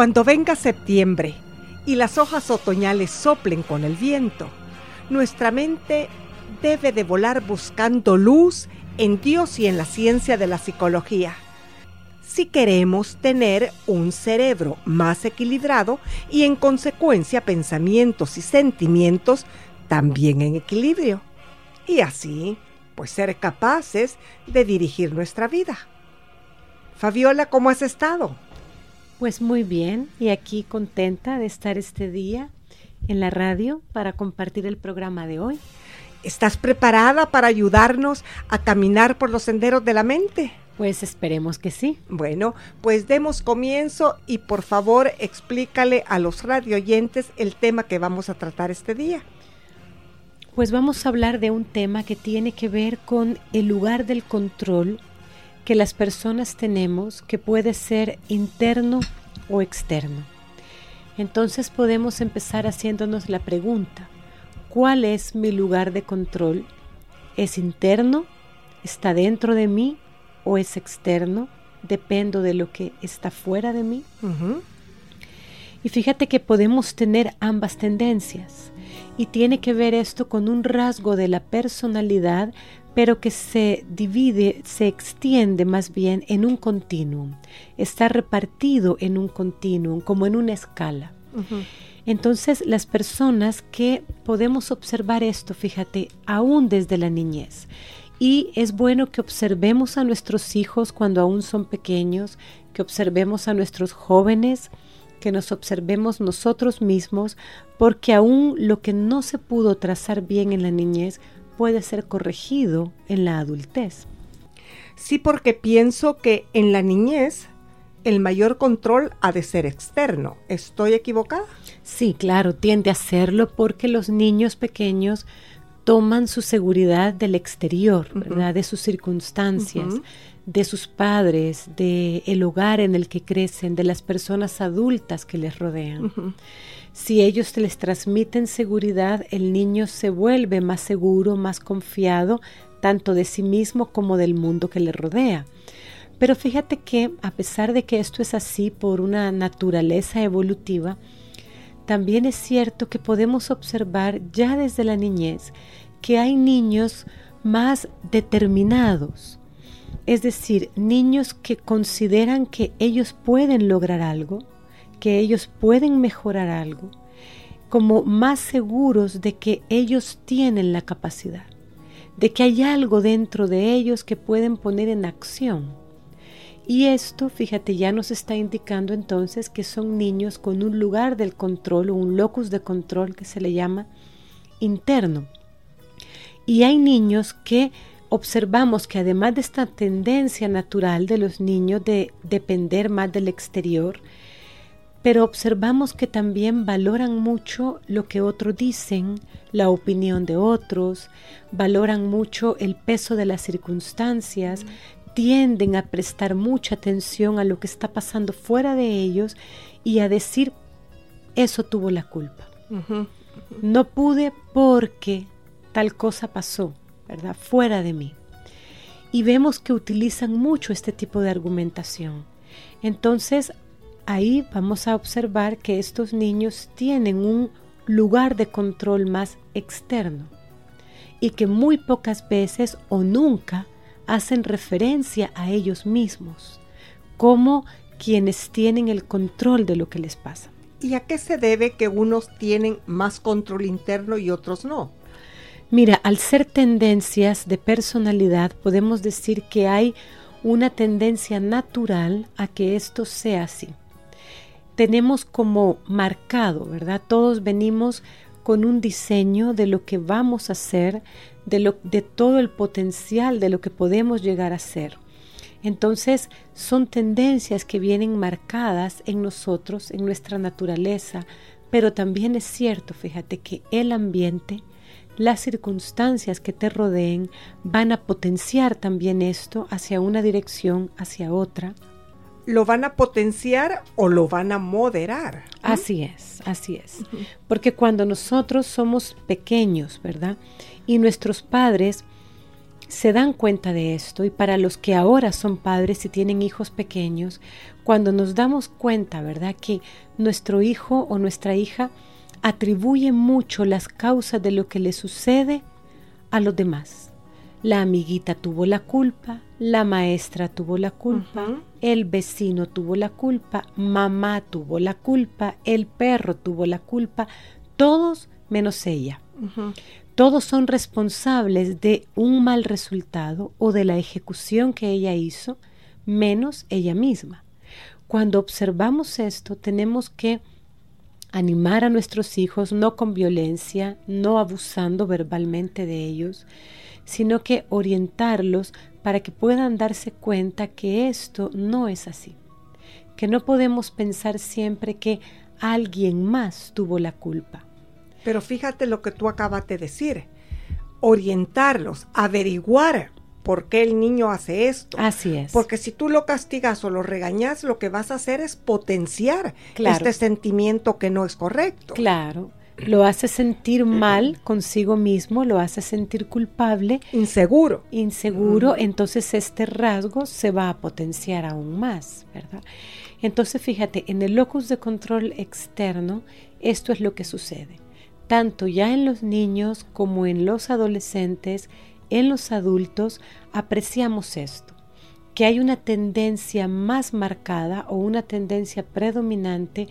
Cuando venga septiembre y las hojas otoñales soplen con el viento, nuestra mente debe de volar buscando luz en Dios y en la ciencia de la psicología. Si queremos tener un cerebro más equilibrado y en consecuencia pensamientos y sentimientos también en equilibrio. Y así, pues ser capaces de dirigir nuestra vida. Fabiola, ¿cómo has estado? Pues muy bien, y aquí contenta de estar este día en la radio para compartir el programa de hoy. ¿Estás preparada para ayudarnos a caminar por los senderos de la mente? Pues esperemos que sí. Bueno, pues demos comienzo y por favor explícale a los radioyentes el tema que vamos a tratar este día. Pues vamos a hablar de un tema que tiene que ver con el lugar del control que las personas tenemos, que puede ser interno o externo. Entonces podemos empezar haciéndonos la pregunta, ¿cuál es mi lugar de control? ¿Es interno? ¿Está dentro de mí? ¿O es externo? ¿Dependo de lo que está fuera de mí? Y fíjate que podemos tener ambas tendencias. Y tiene que ver esto con un rasgo de la personalidad, pero que se divide, se extiende más bien en un continuum. Está repartido en un continuum, como en una escala. Entonces, las personas que podemos observar esto, fíjate, aún desde la niñez. Y es bueno que observemos a nuestros hijos cuando aún son pequeños, que observemos a nuestros jóvenes, que nos observemos nosotros mismos, porque aún lo que no se pudo trazar bien en la niñez puede ser corregido en la adultez. Sí, porque pienso que en la niñez el mayor control ha de ser externo. ¿Estoy equivocada? Sí, claro, tiende a serlo porque los niños pequeños toman su seguridad del exterior, ¿verdad? De sus circunstancias, de sus padres, de el hogar en el que crecen, de las personas adultas que les rodean. Si ellos les transmiten seguridad, el niño se vuelve más seguro, más confiado, tanto de sí mismo como del mundo que le rodea. Pero fíjate que a pesar de que esto es así por una naturaleza evolutiva, también es cierto que podemos observar ya desde la niñez que hay niños más determinados, es decir, niños que consideran que ellos pueden lograr algo, que ellos pueden mejorar algo, como más seguros de que ellos tienen la capacidad, de que hay algo dentro de ellos que pueden poner en acción. Y esto, fíjate, ya nos está indicando entonces que son niños con un lugar del control o un locus de control que se le llama interno. Y hay niños que observamos que además de esta tendencia natural de los niños de depender más del exterior, pero observamos que también valoran mucho lo que otros dicen, la opinión de otros, valoran mucho el peso de las circunstancias, tienden a prestar mucha atención a lo que está pasando fuera de ellos y a decir, eso tuvo la culpa. No pude porque tal cosa pasó, ¿verdad? Fuera de mí. Y vemos que utilizan mucho este tipo de argumentación. Entonces, ahí vamos a observar que estos niños tienen un lugar de control más externo y que muy pocas veces o nunca hacen referencia a ellos mismos como quienes tienen el control de lo que les pasa. ¿Y a qué se debe que unos tienen más control interno y otros no? Mira, al ser tendencias de personalidad, podemos decir que hay una tendencia natural a que esto sea así tenemos como marcado, ¿verdad? Todos venimos con un diseño de lo que vamos a hacer, de, lo, de todo el potencial de lo que podemos llegar a ser. Entonces son tendencias que vienen marcadas en nosotros, en nuestra naturaleza, pero también es cierto, fíjate, que el ambiente, las circunstancias que te rodeen van a potenciar también esto hacia una dirección, hacia otra, lo van a potenciar o lo van a moderar. Así es, así es. Porque cuando nosotros somos pequeños, ¿verdad? Y nuestros padres se dan cuenta de esto, y para los que ahora son padres y tienen hijos pequeños, cuando nos damos cuenta, ¿verdad? Que nuestro hijo o nuestra hija atribuye mucho las causas de lo que le sucede a los demás la amiguita tuvo la culpa, la maestra tuvo la culpa, el vecino tuvo la culpa, mamá tuvo la culpa, el perro tuvo la culpa, todos menos ella. Todos son responsables de un mal resultado o de la ejecución que ella hizo, menos ella misma. Cuando observamos esto, tenemos que animar a nuestros hijos no con violencia, no abusando verbalmente de ellos, sino que orientarlos para que puedan darse cuenta que esto no es así, que no podemos pensar siempre que alguien más tuvo la culpa. Pero fíjate lo que tú acabas de decir, orientarlos, averiguar por qué el niño hace esto. Así es. Porque si tú lo castigas o lo regañas, lo que vas a hacer es potenciar este sentimiento que no es correcto. Claro lo hace sentir mal consigo mismo, lo hace sentir culpable. Inseguro. Inseguro, entonces este rasgo se va a potenciar aún más, ¿verdad? Entonces fíjate, en el locus de control externo, esto es lo que sucede. Tanto ya en los niños como en los adolescentes, en los adultos, apreciamos esto que hay una tendencia más marcada o una tendencia predominante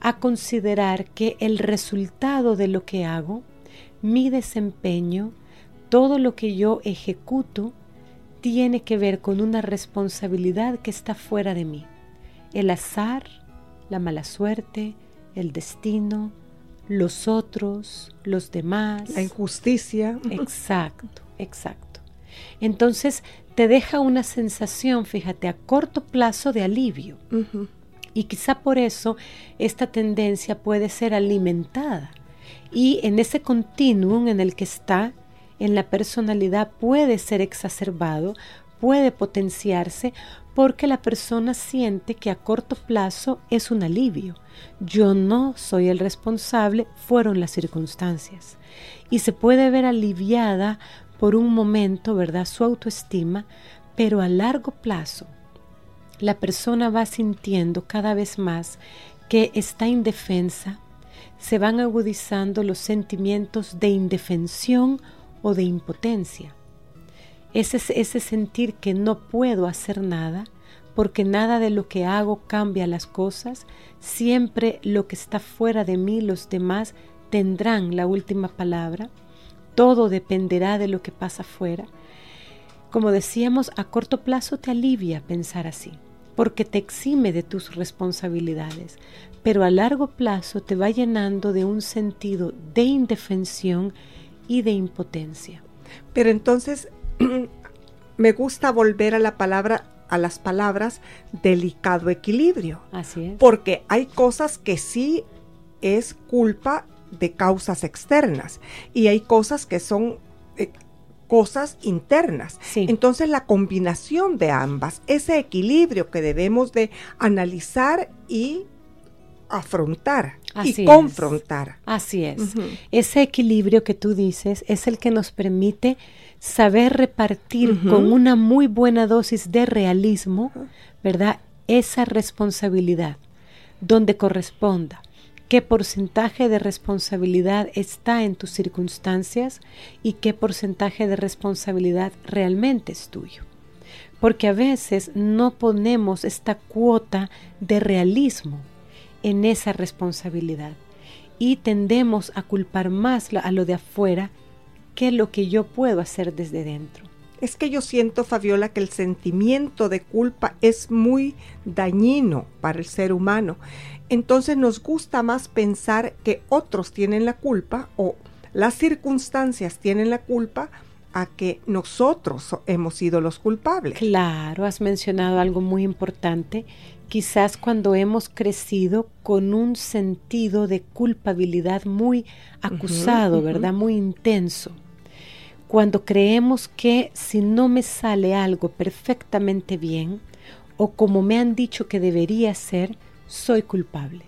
a considerar que el resultado de lo que hago, mi desempeño, todo lo que yo ejecuto, tiene que ver con una responsabilidad que está fuera de mí. El azar, la mala suerte, el destino, los otros, los demás. La injusticia. Exacto, exacto. Entonces te deja una sensación, fíjate, a corto plazo de alivio. Y quizá por eso esta tendencia puede ser alimentada. Y en ese continuum en el que está, en la personalidad puede ser exacerbado, puede potenciarse porque la persona siente que a corto plazo es un alivio. Yo no soy el responsable, fueron las circunstancias. Y se puede ver aliviada por un momento, ¿verdad?, su autoestima, pero a largo plazo la persona va sintiendo cada vez más que está indefensa, se van agudizando los sentimientos de indefensión o de impotencia. Ese, ese sentir que no puedo hacer nada, porque nada de lo que hago cambia las cosas, siempre lo que está fuera de mí, los demás, tendrán la última palabra, todo dependerá de lo que pasa afuera. Como decíamos, a corto plazo te alivia pensar así, porque te exime de tus responsabilidades, pero a largo plazo te va llenando de un sentido de indefensión y de impotencia. Pero entonces me gusta volver a la palabra a las palabras delicado equilibrio. Así es. Porque hay cosas que sí es culpa de causas externas y hay cosas que son eh, cosas internas. Sí. Entonces la combinación de ambas, ese equilibrio que debemos de analizar y afrontar Así y es. confrontar. Así es. Ese equilibrio que tú dices es el que nos permite saber repartir con una muy buena dosis de realismo, ¿verdad? Esa responsabilidad donde corresponda. ¿Qué porcentaje de responsabilidad está en tus circunstancias y qué porcentaje de responsabilidad realmente es tuyo? Porque a veces no ponemos esta cuota de realismo en esa responsabilidad y tendemos a culpar más a lo de afuera que lo que yo puedo hacer desde dentro. Es que yo siento, Fabiola, que el sentimiento de culpa es muy dañino para el ser humano. Entonces nos gusta más pensar que otros tienen la culpa o las circunstancias tienen la culpa a que nosotros so- hemos sido los culpables. Claro, has mencionado algo muy importante. Quizás cuando hemos crecido con un sentido de culpabilidad muy acusado. ¿verdad? Muy intenso. Cuando creemos que si no me sale algo perfectamente bien o como me han dicho que debería ser, soy culpable.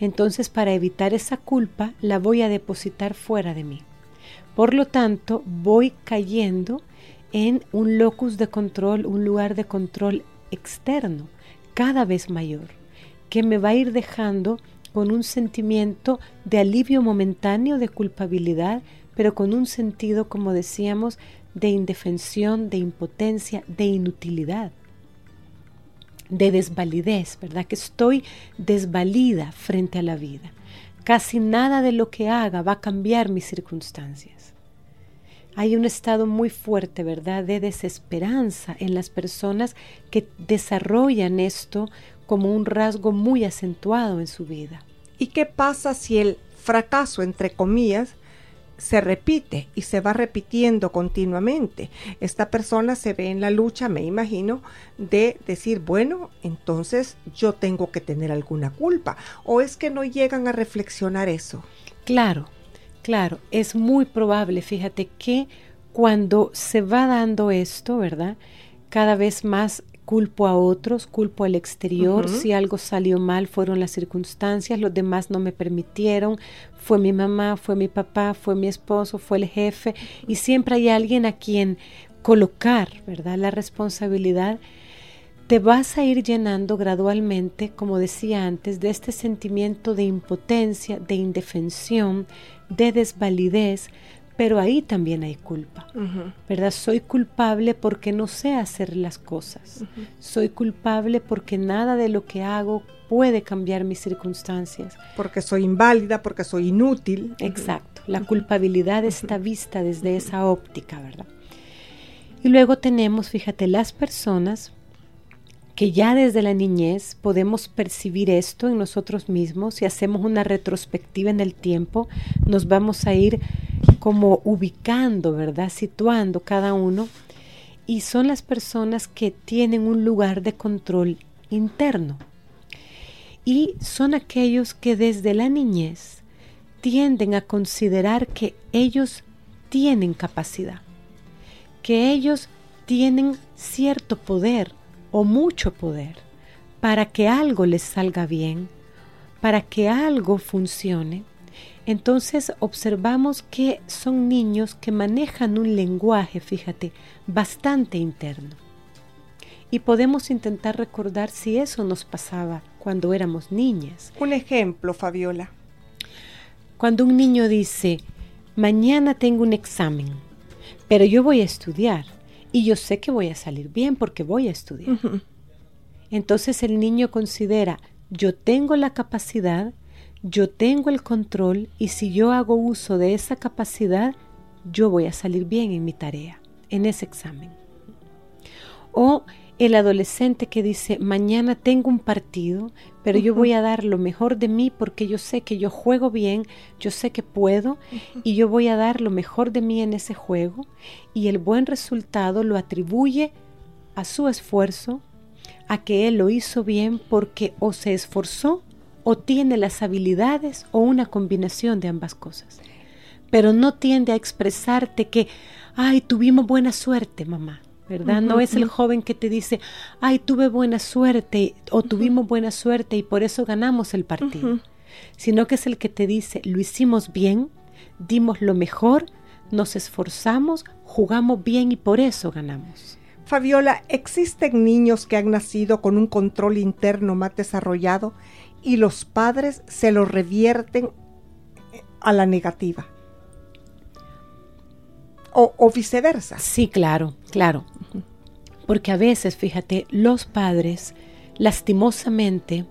Entonces para evitar esa culpa la voy a depositar fuera de mí. Por lo tanto, voy cayendo en un locus de control, un lugar de control externo, cada vez mayor, que me va a ir dejando con un sentimiento de alivio momentáneo, de culpabilidad, pero con un sentido, como decíamos, de indefensión, de impotencia, de inutilidad, de desvalidez, ¿verdad? Que estoy desvalida frente a la vida. Casi nada de lo que haga va a cambiar mis circunstancias. Hay un estado muy fuerte, ¿verdad?, de desesperanza en las personas que desarrollan esto como un rasgo muy acentuado en su vida. ¿Y qué pasa si el fracaso, entre comillas, se repite y se va repitiendo continuamente? Esta persona se ve en la lucha, me imagino, de decir, bueno, entonces yo tengo que tener alguna culpa. ¿O es que no llegan a reflexionar eso? Claro, claro, es muy probable, fíjate, que cuando se va dando esto, ¿verdad? Cada vez más culpo a otros, culpo al exterior, si algo salió mal fueron las circunstancias, los demás no me permitieron, fue mi mamá, fue mi papá, fue mi esposo, fue el jefe, y siempre hay alguien a quien colocar, ¿verdad? La responsabilidad te vas a ir llenando gradualmente, como decía antes, de este sentimiento de impotencia, de indefensión, de desvalidez, pero ahí también hay culpa, ¿verdad? Soy culpable porque no sé hacer las cosas. Soy culpable porque nada de lo que hago puede cambiar mis circunstancias. Porque soy inválida, porque soy inútil. Exacto. La culpabilidad está vista desde esa óptica, ¿verdad? Y luego tenemos, fíjate, las personas que ya desde la niñez podemos percibir esto en nosotros mismos, si hacemos una retrospectiva en el tiempo, nos vamos a ir como ubicando, ¿verdad? Situando cada uno. Y son las personas que tienen un lugar de control interno. Y son aquellos que desde la niñez tienden a considerar que ellos tienen capacidad, que ellos tienen cierto poder o mucho poder para que algo les salga bien, para que algo funcione. Entonces observamos que son niños que manejan un lenguaje, fíjate, bastante interno. y podemos intentar recordar si eso nos pasaba cuando éramos niñas. Un ejemplo, Fabiola. Cuando un niño dice, mañana tengo un examen, pero yo voy a estudiar y yo sé que voy a salir bien porque voy a estudiar. Entonces el niño considera, yo tengo la capacidad, yo tengo el control y si yo hago uso de esa capacidad, yo voy a salir bien en mi tarea, en ese examen. O el adolescente que dice, mañana tengo un partido, pero yo voy a dar lo mejor de mí porque yo sé que yo juego bien, yo sé que puedo y yo voy a dar lo mejor de mí en ese juego y el buen resultado lo atribuye a su esfuerzo, a que él lo hizo bien porque o se esforzó o tiene las habilidades o una combinación de ambas cosas. Pero no tiende a expresarte que, ay, tuvimos buena suerte, mamá. ¿verdad? no es el joven que te dice, ay, tuve buena suerte o tuvimos buena suerte y por eso ganamos el partido, sino que es el que te dice, lo hicimos bien, dimos lo mejor, nos esforzamos, jugamos bien y por eso ganamos. Fabiola, ¿existen niños que han nacido con un control interno más desarrollado y los padres se lo revierten a la negativa? o, viceversa. Sí, claro, claro. Porque a veces, fíjate, los padres lastimosamente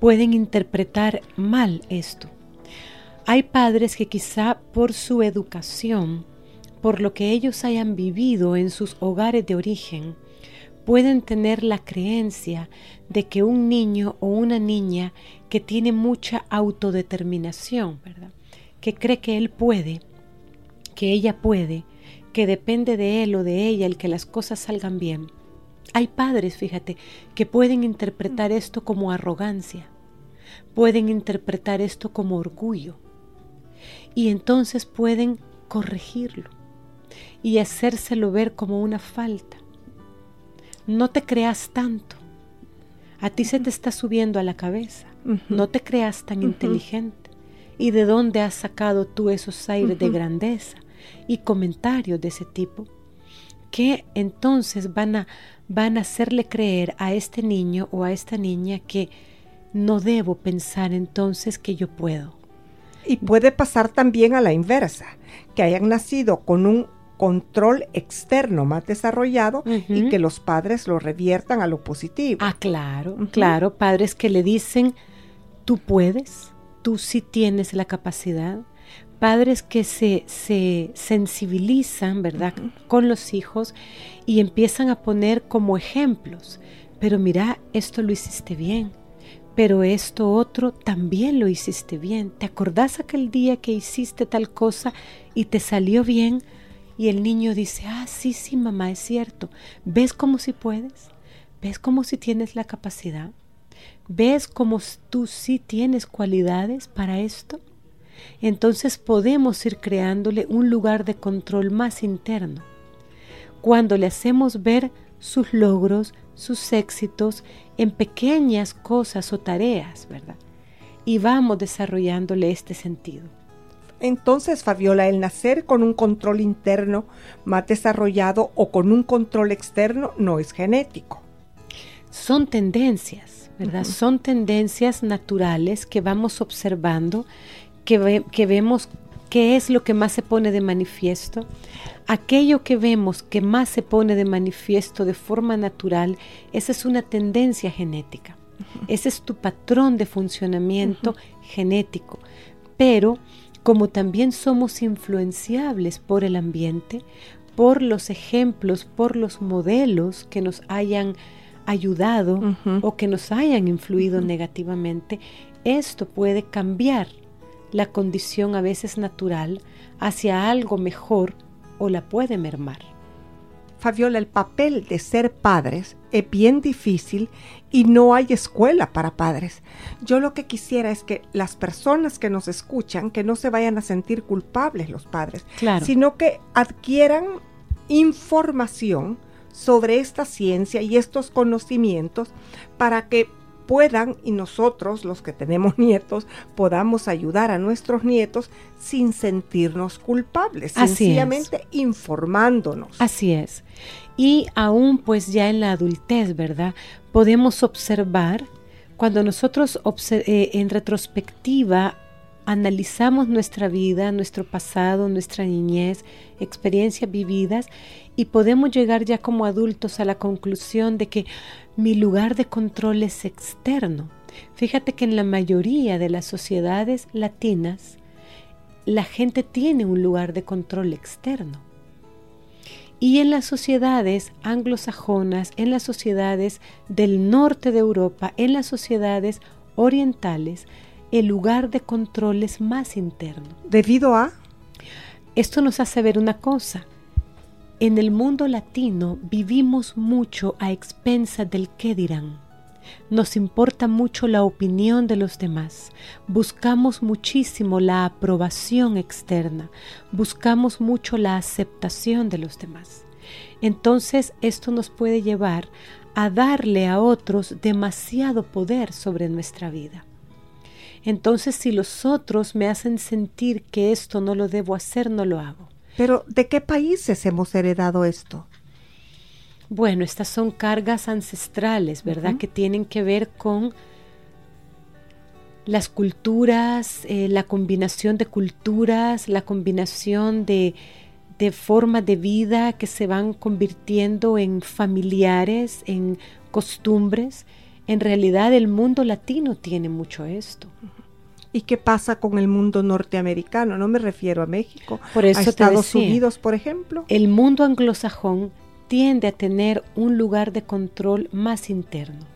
pueden interpretar mal esto. Hay padres que quizá por su educación, por lo que ellos hayan vivido en sus hogares de origen, pueden tener la creencia de que un niño o una niña que tiene mucha autodeterminación, ¿verdad? Que cree que él puede, que ella puede, que depende de él o de ella el que las cosas salgan bien. Hay padres, fíjate, que pueden interpretar esto como arrogancia, pueden interpretar esto como orgullo, y entonces pueden corregirlo y hacérselo ver como una falta. No te creas tanto. A ti se te está subiendo a la cabeza. No te creas tan inteligente. ¿Y de dónde has sacado tú esos aires de grandeza? y comentarios de ese tipo que entonces van a, van a hacerle creer a este niño o a esta niña que no debo pensar entonces que yo puedo. Y puede pasar también a la inversa, que hayan nacido con un control externo más desarrollado y que los padres lo reviertan a lo positivo. Ah, claro, claro, padres que le dicen, tú puedes, tú sí tienes la capacidad, padres que se, se sensibilizan, ¿verdad?, con los hijos y empiezan a poner como ejemplos. Pero mira, esto lo hiciste bien, pero esto otro también lo hiciste bien. ¿Te acordás aquel día que hiciste tal cosa y te salió bien? Y el niño dice, ah, sí, sí, mamá, es cierto. ¿Ves cómo si puedes? ¿Ves cómo si tienes la capacidad? ¿Ves cómo tú sí tienes cualidades para esto? entonces podemos ir creándole un lugar de control más interno. Cuando le hacemos ver sus logros, sus éxitos en pequeñas cosas o tareas, ¿verdad? Y vamos desarrollándole este sentido. Entonces, Fabiola, el nacer con un control interno más desarrollado o con un control externo no es genético. Son tendencias, ¿verdad? Son tendencias naturales que vamos observando que, vemos qué es lo que más se pone de manifiesto, aquello que vemos que más se pone de manifiesto de forma natural, esa es una tendencia genética. Ese es tu patrón de funcionamiento genético. Pero como también somos influenciables por el ambiente, por los ejemplos, por los modelos que nos hayan ayudado o que nos hayan influido negativamente, esto puede cambiar la condición a veces natural hacia algo mejor o la puede mermar. Fabiola, el papel de ser padres es bien difícil y no hay escuela para padres. Yo lo que quisiera es que las personas que nos escuchan, que no se vayan a sentir culpables los padres, sino que adquieran información sobre esta ciencia y estos conocimientos para que puedan y nosotros, los que tenemos nietos, podamos ayudar a nuestros nietos sin sentirnos culpables, sencillamente informándonos. Así es. Y aún pues ya en la adultez, ¿verdad? Podemos observar, cuando nosotros eh, en retrospectiva analizamos nuestra vida, nuestro pasado, nuestra niñez, experiencias vividas y podemos llegar ya como adultos a la conclusión de que mi lugar de control es externo. Fíjate que en la mayoría de las sociedades latinas la gente tiene un lugar de control externo. Y en las sociedades anglosajonas, en las sociedades del norte de Europa, en las sociedades orientales, el lugar de control es más interno. ¿Debido a? Esto nos hace ver una cosa. En el mundo latino vivimos mucho a expensas del qué dirán. Nos importa mucho la opinión de los demás. Buscamos muchísimo la aprobación externa. Buscamos mucho la aceptación de los demás. Entonces esto nos puede llevar a darle a otros demasiado poder sobre nuestra vida. Entonces, si los otros me hacen sentir que esto no lo debo hacer, no lo hago. Pero, ¿de qué países hemos heredado esto? Bueno, estas son cargas ancestrales, ¿verdad? Que tienen que ver con las culturas, eh, la combinación de culturas, la combinación de, de formas de vida que se van convirtiendo en familiares, en costumbres. En realidad el mundo latino tiene mucho esto. ¿Y qué pasa con el mundo norteamericano? No me refiero a México, por eso a Estados Unidos, por ejemplo. El mundo anglosajón tiende a tener un lugar de control más interno.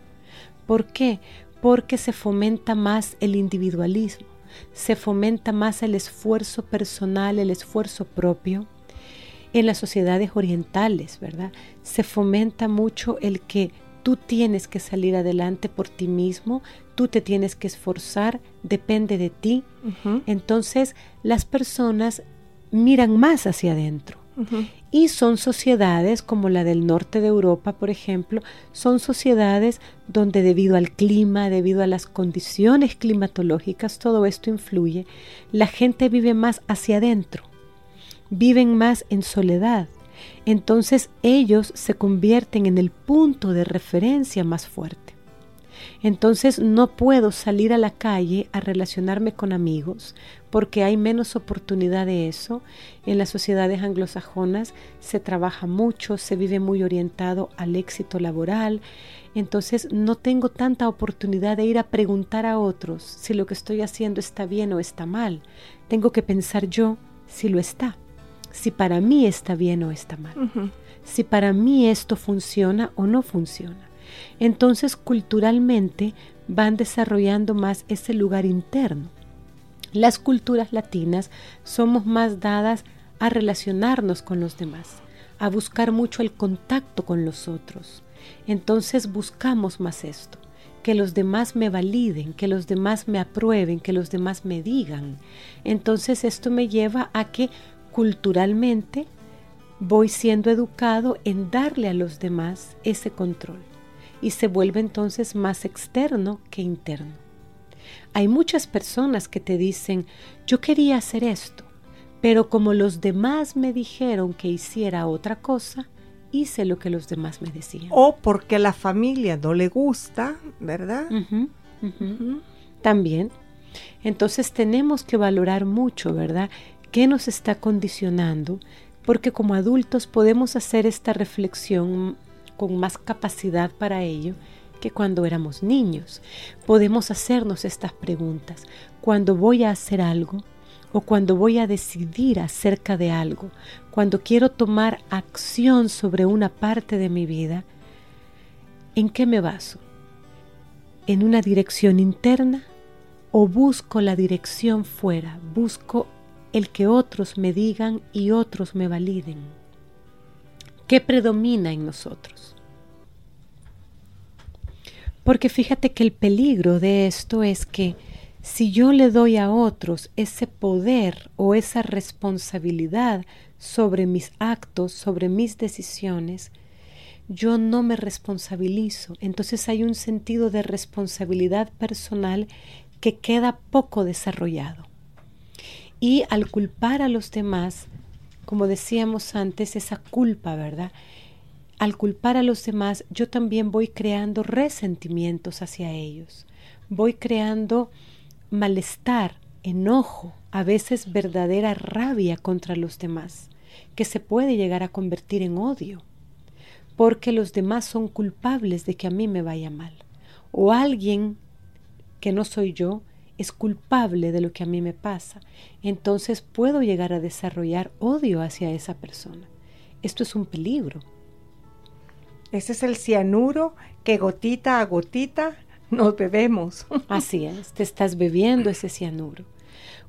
¿Por qué? Porque se fomenta más el individualismo, se fomenta más el esfuerzo personal, el esfuerzo propio. En las sociedades orientales, ¿verdad? Se fomenta mucho el que tú tienes que salir adelante por ti mismo, tú te tienes que esforzar, depende de ti. Entonces las personas miran más hacia adentro. Y son sociedades como la del norte de Europa, por ejemplo, son sociedades donde debido al clima, debido a las condiciones climatológicas, todo esto influye, la gente vive más hacia adentro, viven más en soledad, entonces ellos se convierten en el punto de referencia más fuerte. Entonces no puedo salir a la calle a relacionarme con amigos porque hay menos oportunidad de eso. En las sociedades anglosajonas se trabaja mucho, se vive muy orientado al éxito laboral. Entonces no tengo tanta oportunidad de ir a preguntar a otros si lo que estoy haciendo está bien o está mal. Tengo que pensar yo si lo está si para mí está bien o está mal, si para mí esto funciona o no funciona. Entonces culturalmente van desarrollando más ese lugar interno. Las culturas latinas somos más dadas a relacionarnos con los demás, a buscar mucho el contacto con los otros. Entonces buscamos más esto, que los demás me validen, que los demás me aprueben, que los demás me digan. Entonces esto me lleva a que culturalmente voy siendo educado en darle a los demás ese control y se vuelve entonces más externo que interno. Hay muchas personas que te dicen, yo quería hacer esto, pero como los demás me dijeron que hiciera otra cosa, hice lo que los demás me decían. O porque a la familia no le gusta, ¿verdad? También. Entonces tenemos que valorar mucho, ¿verdad? ¿Qué nos está condicionando? Porque como adultos podemos hacer esta reflexión con más capacidad para ello que cuando éramos niños. Podemos hacernos estas preguntas. Cuando voy a hacer algo o cuando voy a decidir acerca de algo, cuando quiero tomar acción sobre una parte de mi vida, ¿en qué me baso? ¿En una dirección interna o busco la dirección fuera? Busco el que otros me digan y otros me validen. ¿Qué predomina en nosotros? Porque fíjate que el peligro de esto es que si yo le doy a otros ese poder o esa responsabilidad sobre mis actos, sobre mis decisiones, yo no me responsabilizo. Entonces hay un sentido de responsabilidad personal que queda poco desarrollado. Y al culpar a los demás, como decíamos antes, esa culpa, ¿verdad? Al culpar a los demás, yo también voy creando resentimientos hacia ellos. Voy creando malestar, enojo, a veces verdadera rabia contra los demás, que se puede llegar a convertir en odio, porque los demás son culpables de que a mí me vaya mal. O alguien que no soy yo es culpable de lo que a mí me pasa. Entonces puedo llegar a desarrollar odio hacia esa persona. Esto es un peligro. Ese es el cianuro que gotita a gotita nos bebemos. Así es, te estás bebiendo ese cianuro.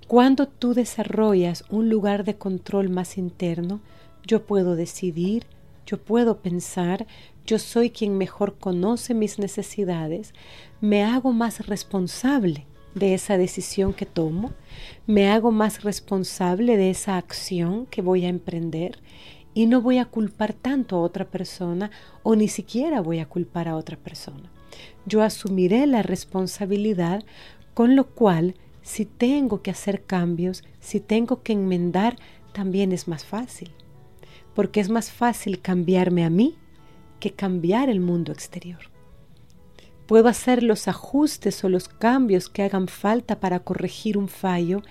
Cuando tú desarrollas un lugar de control más interno, yo puedo decidir, yo puedo pensar, yo soy quien mejor conoce mis necesidades, me hago más responsable de esa decisión que tomo, me hago más responsable de esa acción que voy a emprender y no voy a culpar tanto a otra persona o ni siquiera voy a culpar a otra persona. Yo asumiré la responsabilidad con lo cual si tengo que hacer cambios, si tengo que enmendar, también es más fácil. Porque es más fácil cambiarme a mí que cambiar el mundo exterior. Puedo hacer los ajustes o los cambios que hagan falta para corregir un fallo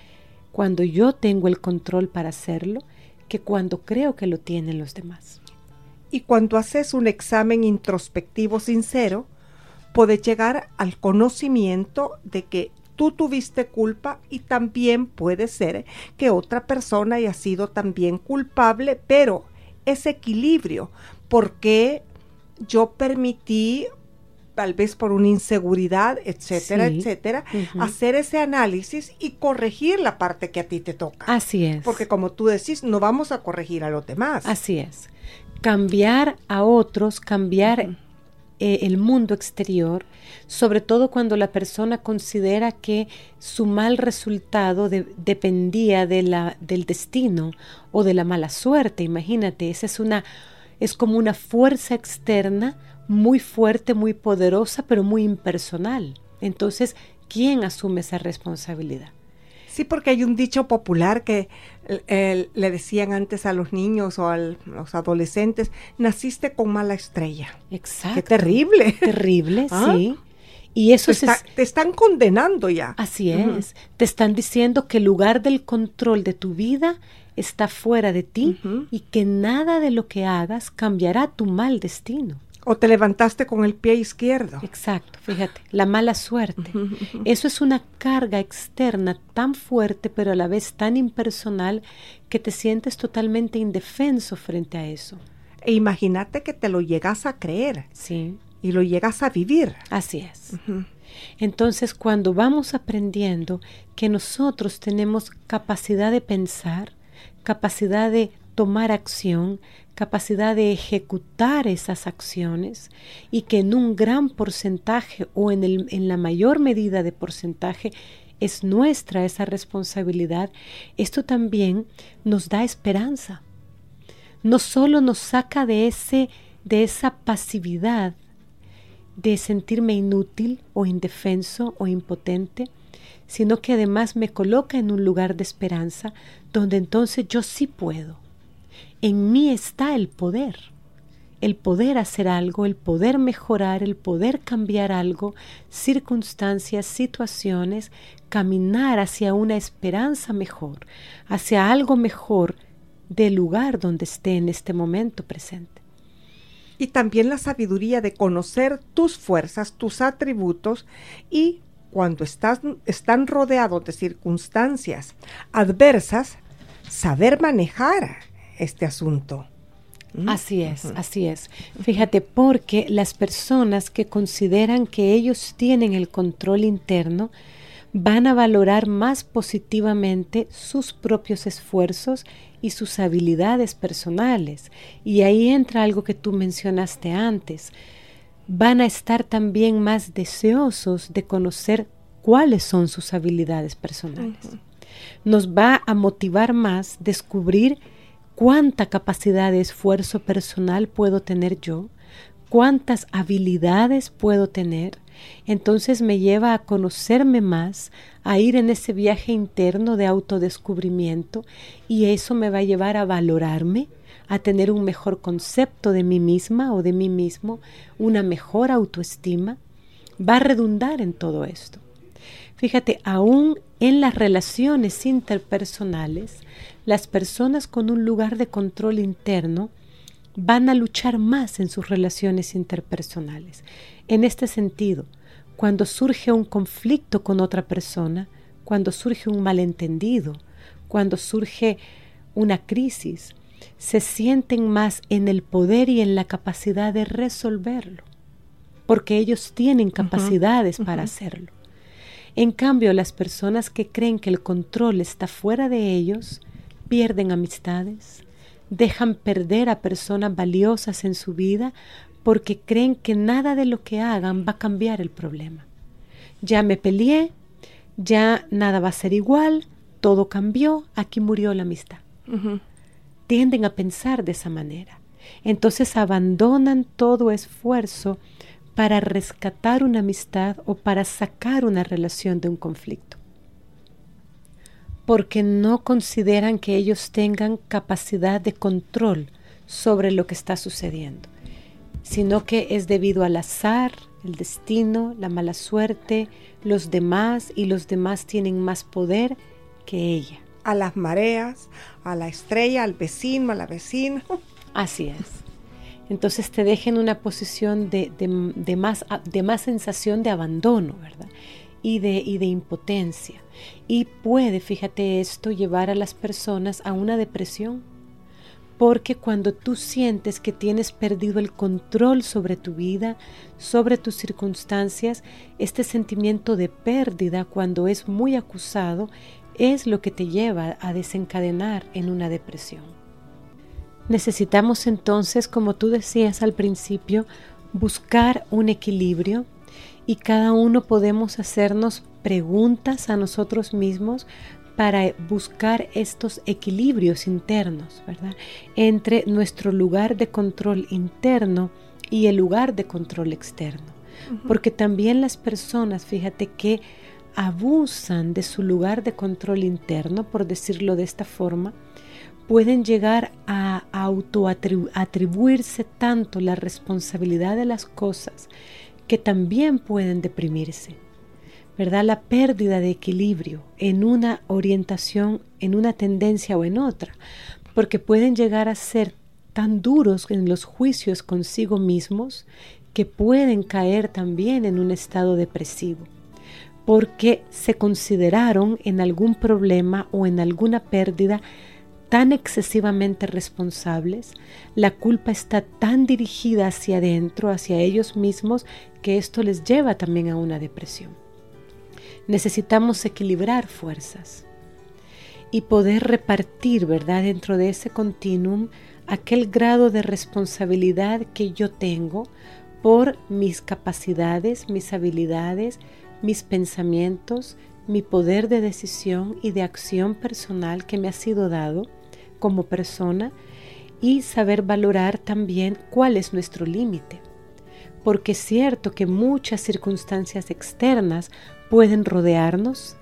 cuando yo tengo el control para hacerlo que cuando creo que lo tienen los demás. Y cuando haces un examen introspectivo sincero, puedes llegar al conocimiento de que tú tuviste culpa y también puede ser que otra persona haya sido también culpable, pero ese equilibrio, porque yo permití tal vez por una inseguridad, etcétera, etcétera, hacer ese análisis y corregir la parte que a ti te toca. Así es. Porque como tú decís, no vamos a corregir a los demás. Así es. Cambiar a otros, cambiar eh, el mundo exterior, sobre todo cuando la persona considera que su mal resultado dependía de la, del destino o de la mala suerte. Imagínate, esa es una es como una fuerza externa muy fuerte, muy poderosa, pero muy impersonal. Entonces, ¿quién asume esa responsabilidad? Sí, porque hay un dicho popular que le decían antes a los niños o a los adolescentes, naciste con mala estrella. Exacto. Qué terrible. Terrible, ¿Ah? sí. Y eso te, te, están condenando ya. Así es. Te están diciendo que el lugar del control de tu vida está fuera de ti y que nada de lo que hagas cambiará tu mal destino. O te levantaste con el pie izquierdo. Exacto, fíjate, la mala suerte. Eso es una carga externa tan fuerte, pero a la vez tan impersonal, que te sientes totalmente indefenso frente a eso. E imagínate que te lo llegas a creer. Sí. Y lo llegas a vivir. Así es. Entonces, cuando vamos aprendiendo que nosotros tenemos capacidad de pensar, capacidad de tomar acción, capacidad de ejecutar esas acciones y que en un gran porcentaje o en, el, en la mayor medida de porcentaje es nuestra esa responsabilidad, esto también nos da esperanza. No solo nos saca de, ese, de esa pasividad de sentirme inútil o indefenso o impotente, sino que además me coloca en un lugar de esperanza donde entonces yo sí puedo en mí está el poder, el poder hacer algo, el poder mejorar, el poder cambiar algo, circunstancias, situaciones, caminar hacia una esperanza mejor, hacia algo mejor del lugar donde esté en este momento presente. Y también la sabiduría de conocer tus fuerzas, tus atributos y cuando estás, están rodeados de circunstancias adversas, saber manejar este asunto. ¿Mm? Así es, así es. Fíjate, porque las personas que consideran que ellos tienen el control interno van a valorar más positivamente sus propios esfuerzos y sus habilidades personales. Y ahí entra algo que tú mencionaste antes. Van a estar también más deseosos de conocer cuáles son sus habilidades personales. Nos va a motivar más descubrir cuánta capacidad de esfuerzo personal puedo tener yo cuántas habilidades puedo tener, entonces me lleva a conocerme más, a ir en ese viaje interno de autodescubrimiento y eso me va a llevar a valorarme, a tener un mejor concepto de mí misma o de mí mismo, una mejor autoestima, va a redundar en todo esto. Fíjate, aún en las relaciones interpersonales, las personas con un lugar de control interno van a luchar más en sus relaciones interpersonales. En este sentido, cuando surge un conflicto con otra persona, cuando surge un malentendido, cuando surge una crisis, se sienten más en el poder y en la capacidad de resolverlo, porque ellos tienen capacidades para hacerlo. En cambio, las personas que creen que el control está fuera de ellos pierden amistades, dejan perder a personas valiosas en su vida porque creen que nada de lo que hagan va a cambiar el problema. Ya me peleé, ya nada va a ser igual, todo cambió, aquí murió la amistad. Tienden a pensar de esa manera. Entonces abandonan todo esfuerzo para rescatar una amistad o para sacar una relación de un conflicto. Porque no consideran que ellos tengan capacidad de control sobre lo que está sucediendo, sino que es debido al azar, el destino, la mala suerte, los demás y los demás tienen más poder que ella. A las mareas, a la estrella, al vecino, a la vecina. Así es entonces te deja en una posición de, más, de más sensación de abandono, ¿verdad? Y de, y de impotencia. Y puede, fíjate esto, llevar a las personas a una depresión. Porque cuando tú sientes que tienes perdido el control sobre tu vida, sobre tus circunstancias, este sentimiento de pérdida, cuando es muy acusado, es lo que te lleva a desencadenar en una depresión. Necesitamos entonces, como tú decías al principio, buscar un equilibrio y cada uno podemos hacernos preguntas a nosotros mismos para buscar estos equilibrios internos, ¿verdad? Entre nuestro lugar de control interno y el lugar de control externo. Porque también las personas, fíjate que abusan de su lugar de control interno, por decirlo de esta forma, pueden llegar a autoatribuirse tanto la responsabilidad de las cosas que también pueden deprimirse. ¿Verdad? La pérdida de equilibrio en una orientación, en una tendencia o en otra, porque pueden llegar a ser tan duros en los juicios consigo mismos que pueden caer también en un estado depresivo, porque se consideraron en algún problema o en alguna pérdida tan excesivamente responsables, la culpa está tan dirigida hacia adentro, hacia ellos mismos, que esto les lleva también a una depresión. Necesitamos equilibrar fuerzas y poder repartir, ¿verdad?, dentro de ese continuum aquel grado de responsabilidad que yo tengo por mis capacidades, mis habilidades, mis pensamientos, mi poder de decisión y de acción personal que me ha sido dado como persona y saber valorar también cuál es nuestro límite. Porque es cierto que muchas circunstancias externas pueden rodearnos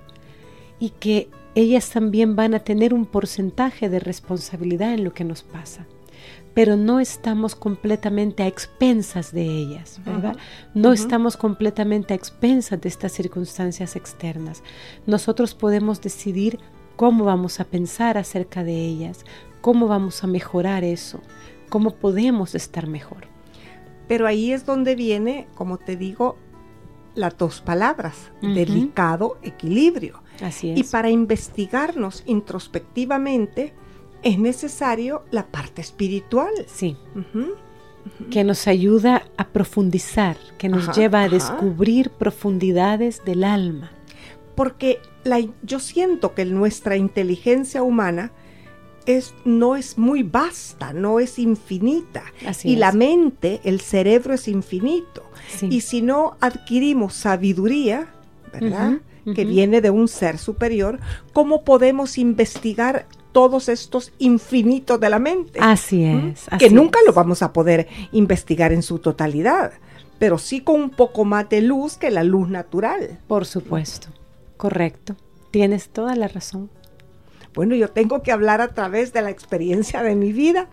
y que ellas también van a tener un porcentaje de responsabilidad en lo que nos pasa pero no estamos completamente a expensas de ellas, ¿verdad? no estamos completamente a expensas de estas circunstancias externas. Nosotros podemos decidir cómo vamos a pensar acerca de ellas, cómo vamos a mejorar eso, cómo podemos estar mejor. Pero ahí es donde viene, como te digo, las dos palabras, delicado equilibrio. Así es. Y para investigarnos introspectivamente es necesario la parte espiritual. Sí. Que nos ayuda a profundizar, que nos lleva a descubrir profundidades del alma porque yo siento que nuestra inteligencia humana es, no es muy vasta, no es infinita. y la mente, el cerebro es infinito. Y si no adquirimos sabiduría, ¿verdad? Que viene de un ser superior, ¿cómo podemos investigar todos estos infinitos de la mente. Así es. que nunca lo vamos a poder investigar en su totalidad, pero sí con un poco más de luz que la luz natural. Por supuesto, correcto. Tienes toda la razón. Bueno, yo tengo que hablar a través de la experiencia de mi vida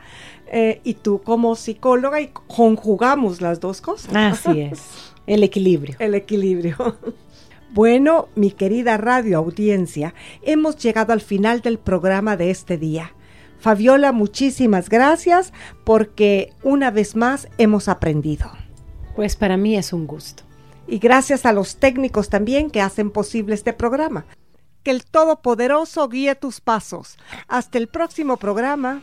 eh, y tú como psicóloga y conjugamos las dos cosas. Así es, el equilibrio. El equilibrio. Bueno, mi querida radio audiencia, hemos llegado al final del programa de este día. Fabiola, muchísimas gracias porque una vez más hemos aprendido. Pues para mí es un gusto. Y gracias a los técnicos también que hacen posible este programa. Que el Todopoderoso guíe tus pasos. Hasta el próximo programa.